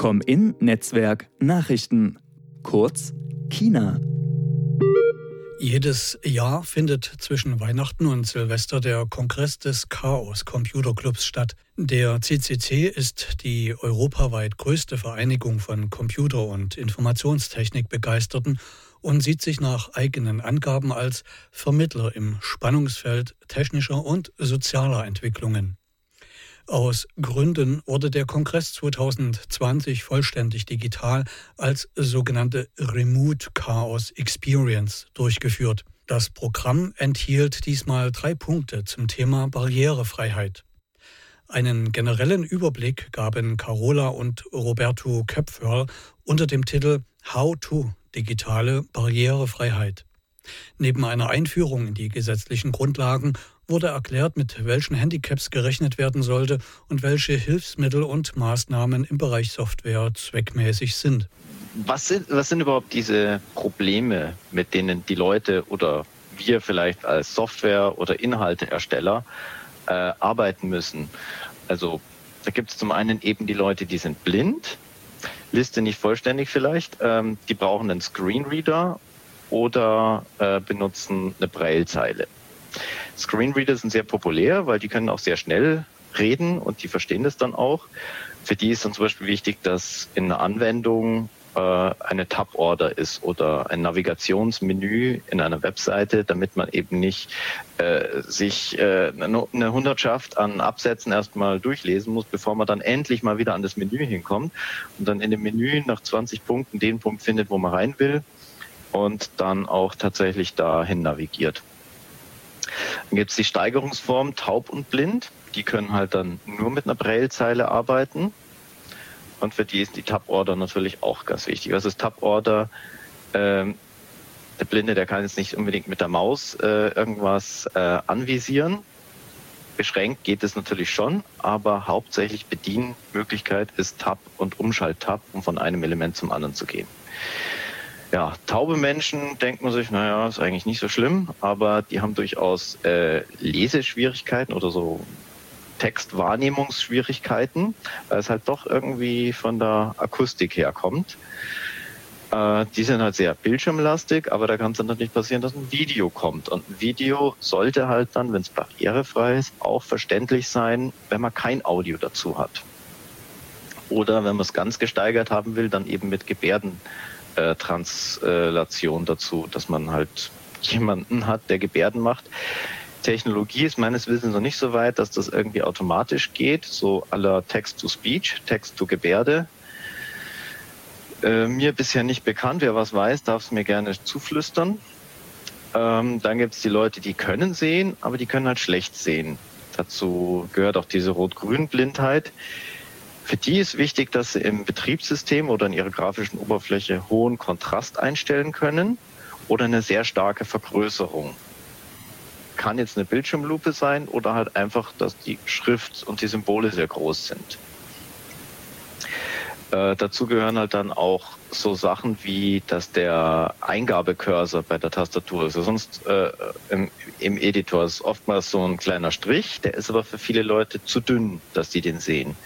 Com-In Netzwerk Nachrichten. Kurz China. Jedes Jahr findet zwischen Weihnachten und Silvester der Kongress des Chaos Computer Clubs statt. Der CCC ist die europaweit größte Vereinigung von Computer- und Informationstechnikbegeisterten und sieht sich nach eigenen Angaben als Vermittler im Spannungsfeld technischer und sozialer Entwicklungen. Aus Gründen wurde der Kongress 2020 vollständig digital als sogenannte Remote Chaos Experience durchgeführt. Das Programm enthielt diesmal drei Punkte zum Thema Barrierefreiheit. Einen generellen Überblick gaben Carola und Roberto Köpferl unter dem Titel How to digitale Barrierefreiheit. Neben einer Einführung in die gesetzlichen Grundlagen wurde erklärt, mit welchen Handicaps gerechnet werden sollte und welche Hilfsmittel und Maßnahmen im Bereich Software zweckmäßig sind. Was sind, was sind überhaupt diese Probleme, mit denen die Leute oder wir vielleicht als Software- oder Inhalteersteller äh, arbeiten müssen? Also da gibt es zum einen eben die Leute, die sind blind, Liste nicht vollständig vielleicht, ähm, die brauchen einen Screenreader oder äh, benutzen eine Braillezeile. Screenreader sind sehr populär, weil die können auch sehr schnell reden und die verstehen das dann auch. Für die ist dann zum Beispiel wichtig, dass in einer Anwendung äh, eine Tab-Order ist oder ein Navigationsmenü in einer Webseite, damit man eben nicht äh, sich äh, eine Hundertschaft an Absätzen erstmal durchlesen muss, bevor man dann endlich mal wieder an das Menü hinkommt und dann in dem Menü nach 20 Punkten den Punkt findet, wo man rein will und dann auch tatsächlich dahin navigiert. Dann gibt es die Steigerungsform taub und blind. Die können halt dann nur mit einer Braillezeile arbeiten. Und für die ist die Tab-Order natürlich auch ganz wichtig. Was ist Tab-Order? Ähm, der Blinde, der kann jetzt nicht unbedingt mit der Maus äh, irgendwas äh, anvisieren. Beschränkt geht es natürlich schon, aber hauptsächlich Bedienmöglichkeit ist Tab und Umschalt-Tab, um von einem Element zum anderen zu gehen. Ja, taube Menschen denkt man sich, naja, ist eigentlich nicht so schlimm, aber die haben durchaus äh, Leseschwierigkeiten oder so Textwahrnehmungsschwierigkeiten, weil es halt doch irgendwie von der Akustik herkommt. Äh, die sind halt sehr bildschirmlastig, aber da kann es dann nicht passieren, dass ein Video kommt. Und ein Video sollte halt dann, wenn es barrierefrei ist, auch verständlich sein, wenn man kein Audio dazu hat. Oder wenn man es ganz gesteigert haben will, dann eben mit Gebärden äh, Translation dazu, dass man halt jemanden hat, der Gebärden macht. Technologie ist meines Wissens noch nicht so weit, dass das irgendwie automatisch geht, so aller Text-to-Speech, Text-to-Gebärde. Äh, mir bisher nicht bekannt. Wer was weiß, darf es mir gerne zuflüstern. Ähm, dann gibt es die Leute, die können sehen, aber die können halt schlecht sehen. Dazu gehört auch diese Rot-Grün-Blindheit. Für die ist wichtig, dass sie im Betriebssystem oder in ihrer grafischen Oberfläche hohen Kontrast einstellen können oder eine sehr starke Vergrößerung. Kann jetzt eine Bildschirmlupe sein oder halt einfach, dass die Schrift und die Symbole sehr groß sind. Äh, dazu gehören halt dann auch so Sachen wie, dass der Eingabecursor bei der Tastatur ist. Sonst äh, im, im, Editor ist oftmals so ein kleiner Strich, der ist aber für viele Leute zu dünn, dass die den sehen.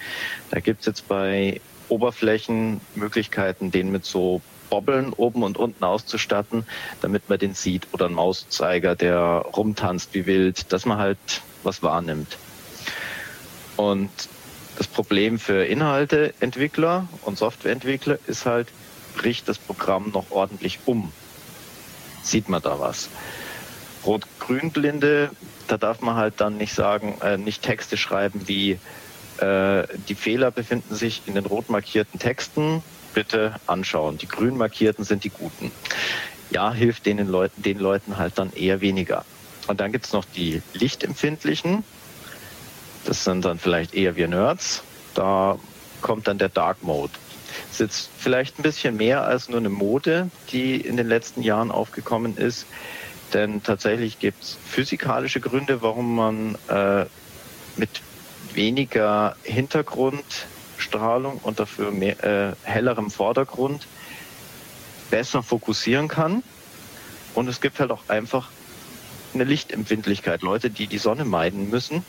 Da gibt's jetzt bei Oberflächen Möglichkeiten, den mit so Bobbeln oben und unten auszustatten, damit man den sieht oder ein Mauszeiger, der rumtanzt wie wild, dass man halt was wahrnimmt. Und das Problem für Inhalteentwickler und Softwareentwickler ist halt, bricht das Programm noch ordentlich um? Sieht man da was? Rot-Grün-Blinde, da darf man halt dann nicht sagen, äh, nicht Texte schreiben wie äh, die Fehler befinden sich in den rot markierten Texten, bitte anschauen. Die grün markierten sind die guten. Ja, hilft den Leuten, den Leuten halt dann eher weniger. Und dann gibt's noch die Lichtempfindlichen, das sind dann vielleicht eher wir Nerds. Da kommt dann der Dark Mode. Ist jetzt vielleicht ein bisschen mehr als nur eine Mode, die in den letzten Jahren aufgekommen ist. Denn tatsächlich gibt es physikalische Gründe, warum man äh, mit weniger Hintergrundstrahlung und dafür mehr, äh, hellerem Vordergrund besser fokussieren kann. Und es gibt halt auch einfach eine Lichtempfindlichkeit. Leute, die die Sonne meiden müssen,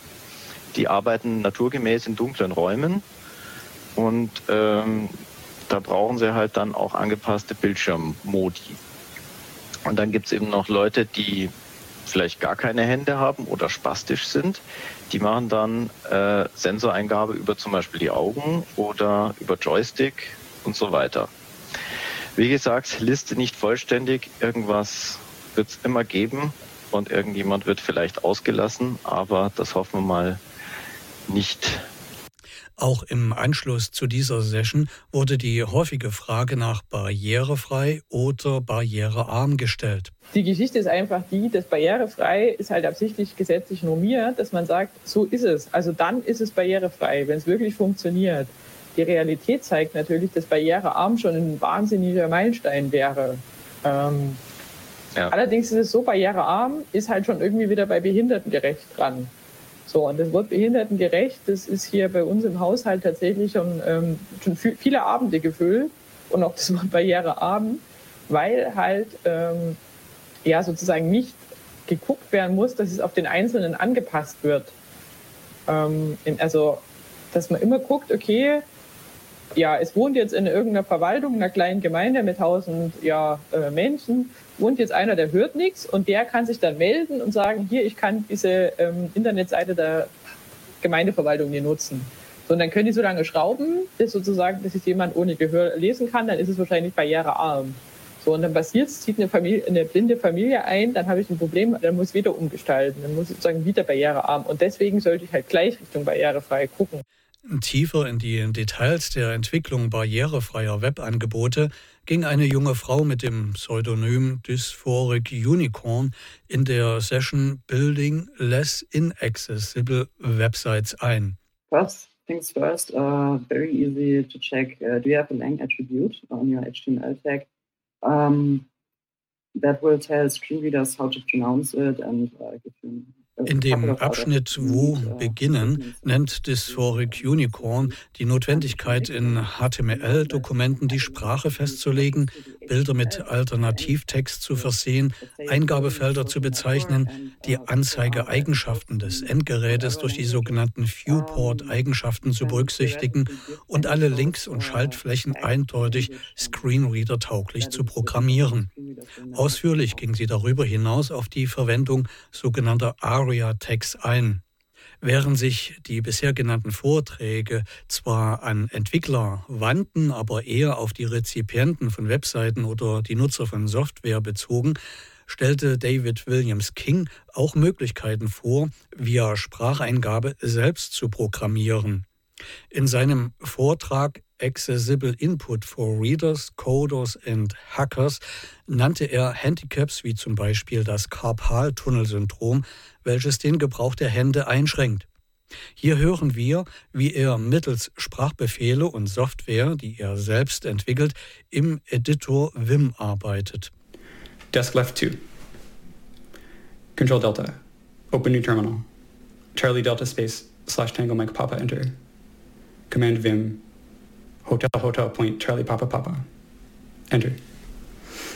die arbeiten naturgemäß in dunklen Räumen und ähm, da brauchen sie halt dann auch angepasste Bildschirmmodi. Und dann gibt es eben noch Leute, die vielleicht gar keine Hände haben oder spastisch sind. Die machen dann äh, Sensoreingabe über zum Beispiel die Augen oder über Joystick und so weiter. Wie gesagt, Liste nicht vollständig. Irgendwas wird es immer geben und irgendjemand wird vielleicht ausgelassen, aber das hoffen wir mal nicht. Auch im Anschluss zu dieser Session wurde die häufige Frage nach barrierefrei oder barrierearm gestellt. Die Geschichte ist einfach die, dass barrierefrei ist halt absichtlich gesetzlich normiert, dass man sagt, so ist es. Also dann ist es barrierefrei, wenn es wirklich funktioniert. Die Realität zeigt natürlich, dass barrierearm schon ein wahnsinniger Meilenstein wäre. Ähm, ja. Allerdings ist es so, barrierearm ist halt schon irgendwie wieder bei behindertengerecht dran. So, und das Wort behindertengerecht, das ist hier bei uns im Haushalt tatsächlich schon, ähm, schon viele Abende gefüllt und auch das Wort barrierearm, weil halt ähm, ja sozusagen nicht geguckt werden muss, dass es auf den Einzelnen angepasst wird. Ähm, also, dass man immer guckt, okay, ja, es wohnt jetzt in irgendeiner Verwaltung, in einer kleinen Gemeinde mit tausend ja, äh, Menschen, wohnt jetzt einer, der hört nichts und der kann sich dann melden und sagen, hier, ich kann diese ähm, Internetseite der Gemeindeverwaltung hier nutzen. So, und dann können die so lange schrauben, bis sozusagen, dass es jemand ohne Gehör lesen kann, dann ist es wahrscheinlich barrierearm. So, und dann passiert es, zieht eine, Familie, eine blinde Familie ein, dann habe ich ein Problem, dann muss ich wieder umgestalten, dann muss ich sozusagen wieder barrierearm. Und deswegen sollte ich halt gleich Richtung barrierefrei gucken. Tiefer in die Details der Entwicklung barrierefreier Webangebote ging eine junge Frau mit dem Pseudonym Dysphoric Unicorn in der Session Building Less Inaccessible Websites ein. First things first, uh, very easy to check. Uh, do you have a lang attribute on your HTML tag? Um, that will tell screen readers how to pronounce it and uh, give you in dem Abschnitt Wo beginnen nennt Dysphoric Unicorn die Notwendigkeit, in HTML-Dokumenten die Sprache festzulegen, Bilder mit Alternativtext zu versehen, Eingabefelder zu bezeichnen, die Anzeigeeigenschaften des Endgerätes durch die sogenannten Viewport-Eigenschaften zu berücksichtigen und alle Links und Schaltflächen eindeutig Screenreader-tauglich zu programmieren. Ausführlich ging sie darüber hinaus auf die Verwendung sogenannter ARIA-Tags ein. Während sich die bisher genannten Vorträge zwar an Entwickler wandten, aber eher auf die Rezipienten von Webseiten oder die Nutzer von Software bezogen, stellte David Williams King auch Möglichkeiten vor, via Spracheingabe selbst zu programmieren. In seinem Vortrag Accessible Input for Readers, Coders and Hackers nannte er Handicaps wie zum Beispiel das Karpaltunnelsyndrom, welches den Gebrauch der Hände einschränkt. Hier hören wir, wie er mittels Sprachbefehle und Software, die er selbst entwickelt, im Editor Vim arbeitet. Desk left 2. Control Delta. Open new terminal. Charlie Delta space slash Tango Mike Papa enter. Command Vim Hotel Hotel Point Charlie Papa Papa. Enter.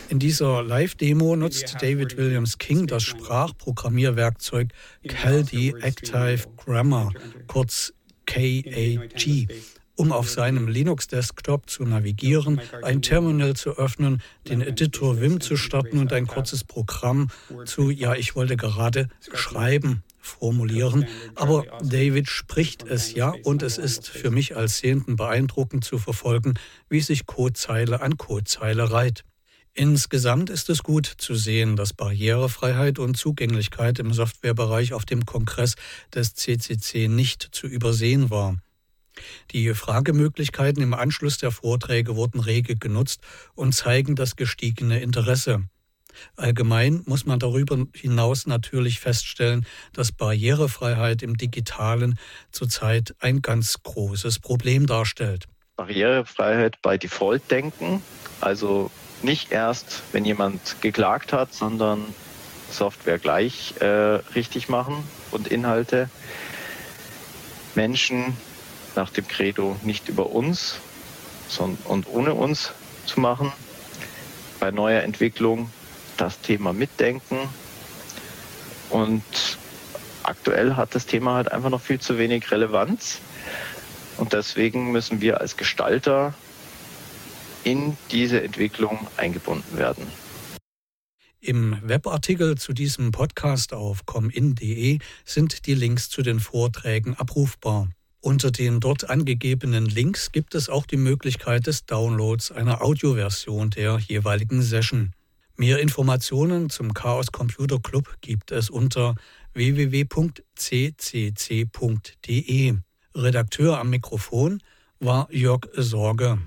In dieser Live-Demo nutzt David Williams King das Sprachprogrammierwerkzeug Caldi Active Grammar, kurz KAG, um auf seinem Linux-Desktop zu navigieren, ein Terminal zu öffnen, den Editor Vim zu starten und ein kurzes Programm zu, ja, ich wollte gerade schreiben formulieren. Aber David spricht es ja und es ist für mich als Sehenden beeindruckend zu verfolgen, wie sich Codezeile an Codezeile reiht. Insgesamt ist es gut zu sehen, dass Barrierefreiheit und Zugänglichkeit im Softwarebereich auf dem Kongress des CCC nicht zu übersehen war. Die Fragemöglichkeiten im Anschluss der Vorträge wurden rege genutzt und zeigen das gestiegene Interesse. Allgemein muss man darüber hinaus natürlich feststellen, dass Barrierefreiheit im digitalen zurzeit ein ganz großes Problem darstellt. Barrierefreiheit bei Default denken, also nicht erst, wenn jemand geklagt hat, sondern Software gleich äh, richtig machen und Inhalte. Menschen nach dem Credo nicht über uns sondern, und ohne uns zu machen. Bei neuer Entwicklung das Thema mitdenken. Und aktuell hat das Thema halt einfach noch viel zu wenig Relevanz. Und deswegen müssen wir als Gestalter in diese Entwicklung eingebunden werden. Im Webartikel zu diesem Podcast auf comin.de sind die Links zu den Vorträgen abrufbar. Unter den dort angegebenen Links gibt es auch die Möglichkeit des Downloads einer Audioversion der jeweiligen Session. Mehr Informationen zum Chaos Computer Club gibt es unter www.ccc.de. Redakteur am Mikrofon war Jörg Sorge.